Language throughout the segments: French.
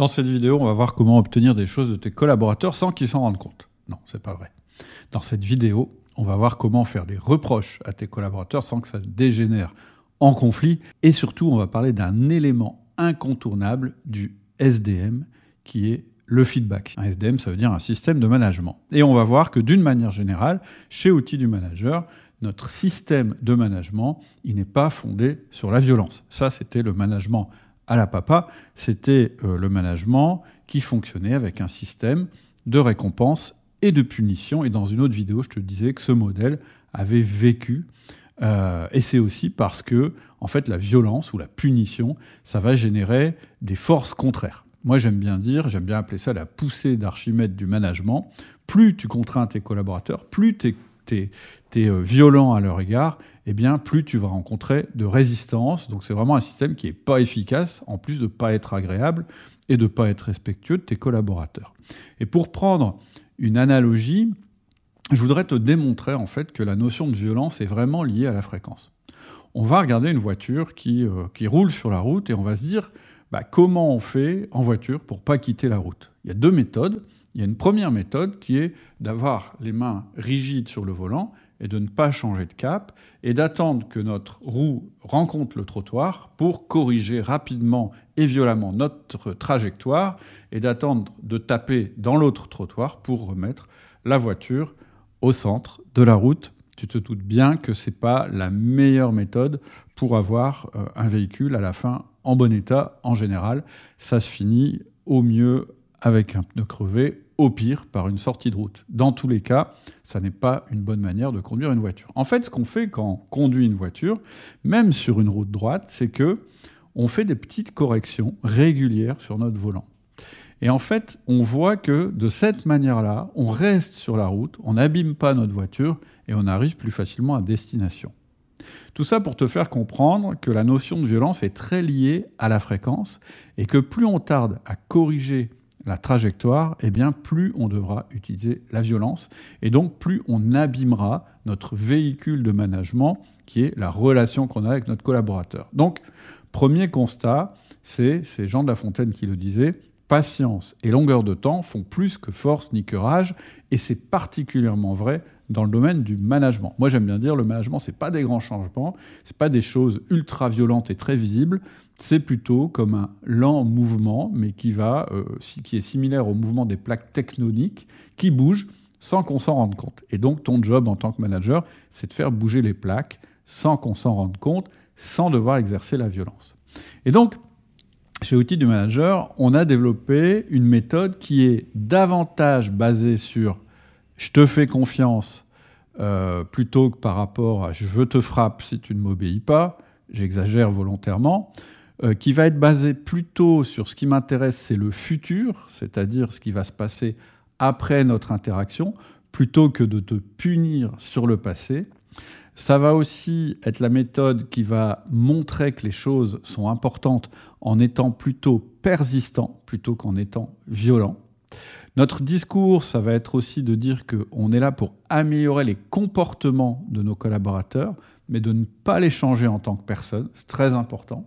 Dans cette vidéo, on va voir comment obtenir des choses de tes collaborateurs sans qu'ils s'en rendent compte. Non, c'est pas vrai. Dans cette vidéo, on va voir comment faire des reproches à tes collaborateurs sans que ça dégénère en conflit. Et surtout, on va parler d'un élément incontournable du SDM qui est le feedback. Un SDM, ça veut dire un système de management. Et on va voir que d'une manière générale, chez Outils du Manager, notre système de management, il n'est pas fondé sur la violence. Ça, c'était le management à la papa, c'était euh, le management qui fonctionnait avec un système de récompense et de punition. Et dans une autre vidéo, je te disais que ce modèle avait vécu. Euh, et c'est aussi parce que, en fait, la violence ou la punition, ça va générer des forces contraires. Moi, j'aime bien dire, j'aime bien appeler ça la poussée d'Archimède du management. Plus tu contrains tes collaborateurs, plus tu es, euh, violent à leur égard, eh bien, plus tu vas rencontrer de résistance. Donc, c'est vraiment un système qui n'est pas efficace, en plus de ne pas être agréable et de ne pas être respectueux de tes collaborateurs. Et pour prendre une analogie, je voudrais te démontrer en fait que la notion de violence est vraiment liée à la fréquence. On va regarder une voiture qui, euh, qui roule sur la route et on va se dire bah, comment on fait en voiture pour pas quitter la route? Il y a deux méthodes. Il y a une première méthode qui est d'avoir les mains rigides sur le volant et de ne pas changer de cap et d'attendre que notre roue rencontre le trottoir pour corriger rapidement et violemment notre trajectoire et d'attendre de taper dans l'autre trottoir pour remettre la voiture au centre de la route. Tu te doutes bien que ce n'est pas la meilleure méthode pour avoir euh, un véhicule à la fin en bon état en général. Ça se finit au mieux avec un pneu crevé, au pire par une sortie de route. Dans tous les cas, ça n'est pas une bonne manière de conduire une voiture. En fait, ce qu'on fait quand on conduit une voiture, même sur une route droite, c'est que on fait des petites corrections régulières sur notre volant. Et en fait, on voit que de cette manière-là, on reste sur la route, on n'abîme pas notre voiture et on arrive plus facilement à destination. Tout ça pour te faire comprendre que la notion de violence est très liée à la fréquence et que plus on tarde à corriger la trajectoire, eh bien plus on devra utiliser la violence et donc plus on abîmera notre véhicule de management qui est la relation qu'on a avec notre collaborateur. Donc, premier constat, c'est, c'est Jean de La Fontaine qui le disait, patience et longueur de temps font plus que force ni que rage, et c'est particulièrement vrai dans le domaine du management. Moi, j'aime bien dire le management, c'est pas des grands changements, c'est pas des choses ultra violentes et très visibles, c'est plutôt comme un lent mouvement, mais qui va, euh, qui est similaire au mouvement des plaques tectoniques, qui bougent sans qu'on s'en rende compte. Et donc, ton job en tant que manager, c'est de faire bouger les plaques sans qu'on s'en rende compte, sans devoir exercer la violence. Et donc, chez Outils du Manager, on a développé une méthode qui est davantage basée sur je te fais confiance euh, plutôt que par rapport à je te frappe si tu ne m'obéis pas, j'exagère volontairement, euh, qui va être basé plutôt sur ce qui m'intéresse, c'est le futur, c'est-à-dire ce qui va se passer après notre interaction, plutôt que de te punir sur le passé. Ça va aussi être la méthode qui va montrer que les choses sont importantes en étant plutôt persistant plutôt qu'en étant violent. Notre discours, ça va être aussi de dire qu'on est là pour améliorer les comportements de nos collaborateurs, mais de ne pas les changer en tant que personne. C'est très important.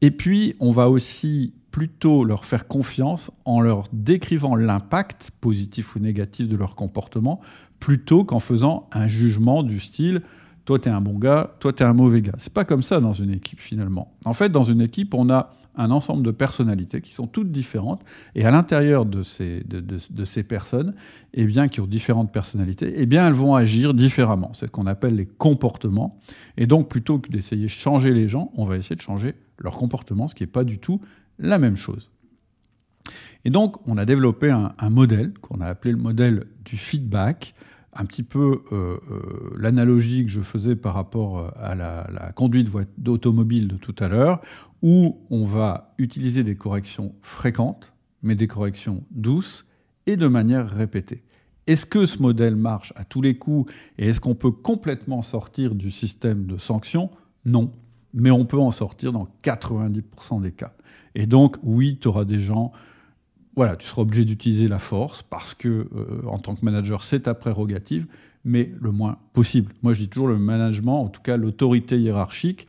Et puis, on va aussi plutôt leur faire confiance en leur décrivant l'impact, positif ou négatif, de leur comportement, plutôt qu'en faisant un jugement du style toi t'es un bon gars, toi t'es un mauvais gars. C'est pas comme ça dans une équipe finalement. En fait, dans une équipe, on a un ensemble de personnalités qui sont toutes différentes, et à l'intérieur de ces, de, ces personnes, eh bien, qui ont différentes personnalités, eh bien, elles vont agir différemment. C'est ce qu'on appelle les comportements. Et donc, plutôt que d'essayer de changer les gens, on va essayer de changer leur comportement, ce qui n'est pas du tout la même chose. Et donc, on a développé un, modèle qu'on a appelé le modèle du feedback, un petit peu euh, euh, l'analogie que je faisais par rapport à la, conduite d'automobile de tout à l'heure, où on va utiliser des corrections fréquentes, mais des corrections douces et de manière répétée. Est-ce que ce modèle marche à tous les coups et est-ce qu'on peut complètement sortir du système de sanctions? Non, mais on peut en sortir dans 90% des cas. Et donc, oui, tu auras des gens voilà, tu seras obligé d'utiliser la force parce que, euh, en tant que manager, c'est ta prérogative, mais le moins possible. Moi, je dis toujours le management, en tout cas l'autorité hiérarchique,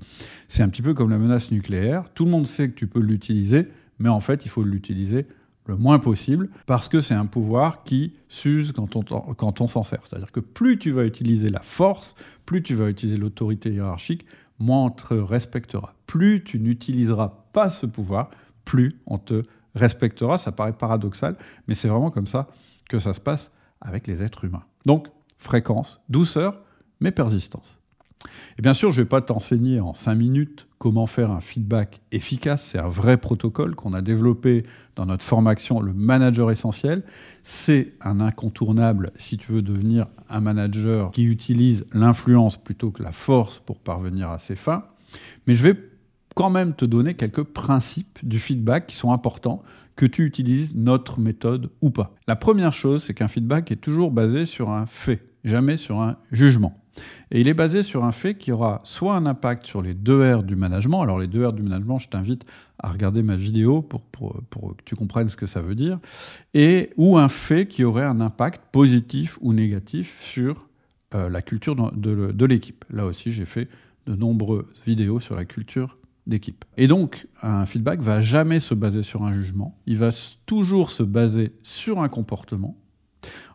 c'est un petit peu comme la menace nucléaire. Tout le monde sait que tu peux l'utiliser, mais en fait, il faut l'utiliser le moins possible, parce que c'est un pouvoir qui s'use quand on, quand on s'en sert. C'est-à-dire que plus tu vas utiliser la force, plus tu vas utiliser l'autorité hiérarchique, moins on te respectera. Plus tu n'utiliseras pas ce pouvoir, plus on te respectera. Ça paraît paradoxal, mais c'est vraiment comme ça que ça se passe avec les êtres humains. Donc, fréquence, douceur, mais persistance. Et bien sûr, je ne vais pas t'enseigner en cinq minutes comment faire un feedback efficace. C'est un vrai protocole qu'on a développé dans notre formation, le manager essentiel. C'est un incontournable si tu veux devenir un manager qui utilise l'influence plutôt que la force pour parvenir à ses fins. Mais je vais quand même te donner quelques principes du feedback qui sont importants, que tu utilises notre méthode ou pas. La première chose, c'est qu'un feedback est toujours basé sur un fait, jamais sur un jugement. Et il est basé sur un fait qui aura soit un impact sur les deux R du management. Alors les deux R du management, je t'invite à regarder ma vidéo pour, pour, que tu comprennes ce que ça veut dire. Et ou un fait qui aurait un impact positif ou négatif sur euh, la culture de, de l'équipe. Là aussi, j'ai fait de nombreuses vidéos sur la culture d'équipe. Et donc, un feedback va jamais se baser sur un jugement, il va toujours se baser sur un comportement.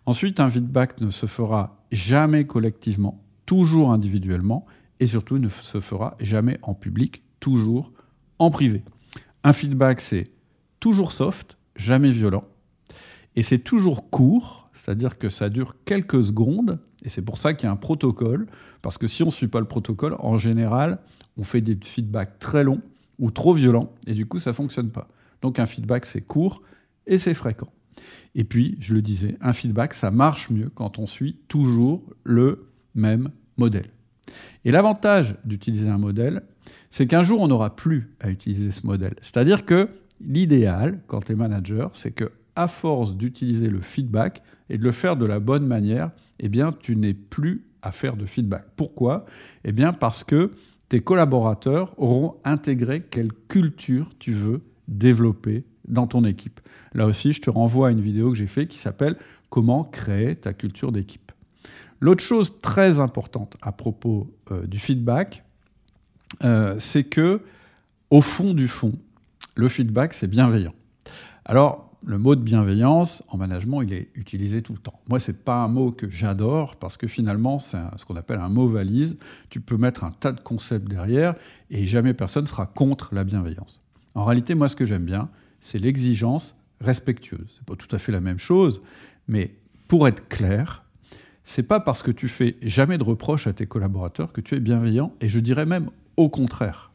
Ensuite, un feedback ne se fera jamais collectivement, toujours individuellement, et surtout ne se fera jamais en public, toujours en privé. Un feedback, c'est toujours soft, jamais violent, et c'est toujours court, c'est-à-dire que ça dure quelques secondes, et c'est pour ça qu'il y a un protocole, parce que si on ne suit pas le protocole, en général, on fait des feedbacks très longs ou trop violents, et du coup, ça ne fonctionne pas. Donc un feedback, c'est court et c'est fréquent. Et puis, je le disais, un feedback, ça marche mieux quand on suit toujours le même modèle. Et l'avantage d'utiliser un modèle, c'est qu'un jour, on n'aura plus à utiliser ce modèle. C'est-à-dire que l'idéal, quand tu es manager, c'est que à force d'utiliser le feedback et de le faire de la bonne manière, eh bien, tu n'es plus à faire de feedback. Pourquoi? Eh bien, parce que tes collaborateurs auront intégré quelle culture tu veux développer dans ton équipe. Là aussi, je te renvoie à une vidéo que j'ai faite qui s'appelle Comment créer ta culture d'équipe. L'autre chose très importante à propos euh, du feedback, euh, c'est que au fond du fond, le feedback c'est bienveillant. Alors le mot de bienveillance en management, il est utilisé tout le temps. Moi, c'est pas un mot que j'adore parce que finalement, c'est ce qu'on appelle un mot valise. Tu peux mettre un tas de concepts derrière et jamais personne sera contre la bienveillance. En réalité, moi, ce que j'aime bien, c'est l'exigence respectueuse. C'est pas tout à fait la même chose, mais pour être clair, c'est pas parce que tu fais jamais de reproches à tes collaborateurs que tu es bienveillant, et je dirais même au contraire.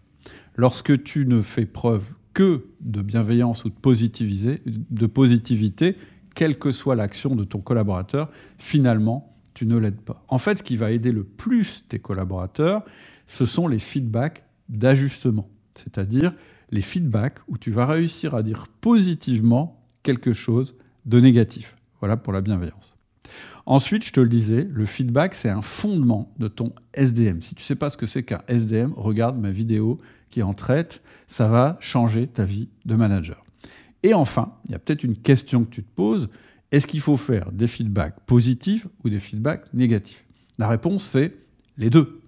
Lorsque tu ne fais preuve que de bienveillance ou de, de positivité, quelle que soit l'action de ton collaborateur, finalement, tu ne l'aides pas. En fait, ce qui va aider le plus tes collaborateurs, ce sont les feedbacks d'ajustement, c'est-à-dire les feedbacks où tu vas réussir à dire positivement quelque chose de négatif. Voilà pour la bienveillance. Ensuite, je te le disais, le feedback, c'est un fondement de ton SDM. Si tu ne sais pas ce que c'est qu'un SDM, regarde ma vidéo qui en traite. Ça va changer ta vie de manager. Et enfin, il y a peut-être une question que tu te poses. Est-ce qu'il faut faire des feedbacks positifs ou des feedbacks négatifs? La réponse, c'est les deux.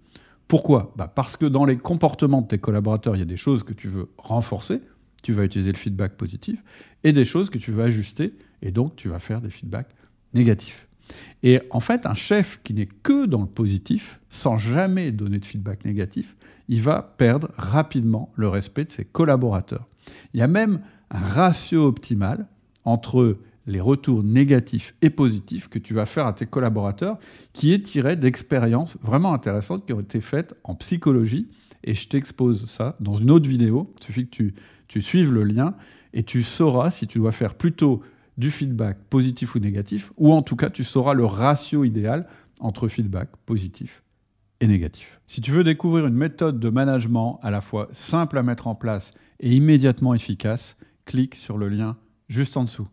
Pourquoi? Bah Parce que dans les comportements de tes collaborateurs, il y a des choses que tu veux renforcer, tu vas utiliser le feedback positif, et des choses que tu veux ajuster, et donc tu vas faire des feedbacks négatifs. Et en fait, un chef qui n'est que dans le positif, sans jamais donner de feedback négatif, il va perdre rapidement le respect de ses collaborateurs. Il y a même un ratio optimal entre les retours négatifs et positifs que tu vas faire à tes collaborateurs, qui est tiré d'expériences vraiment intéressantes qui ont été faites en psychologie. Et je t'expose ça dans une autre vidéo. Il suffit que tu, tu suives le lien et tu sauras si tu dois faire plutôt du feedback positif ou négatif, ou en tout cas tu sauras le ratio idéal entre feedback positif et négatif. Si tu veux découvrir une méthode de management à la fois simple à mettre en place et immédiatement efficace, clique sur le lien juste en dessous.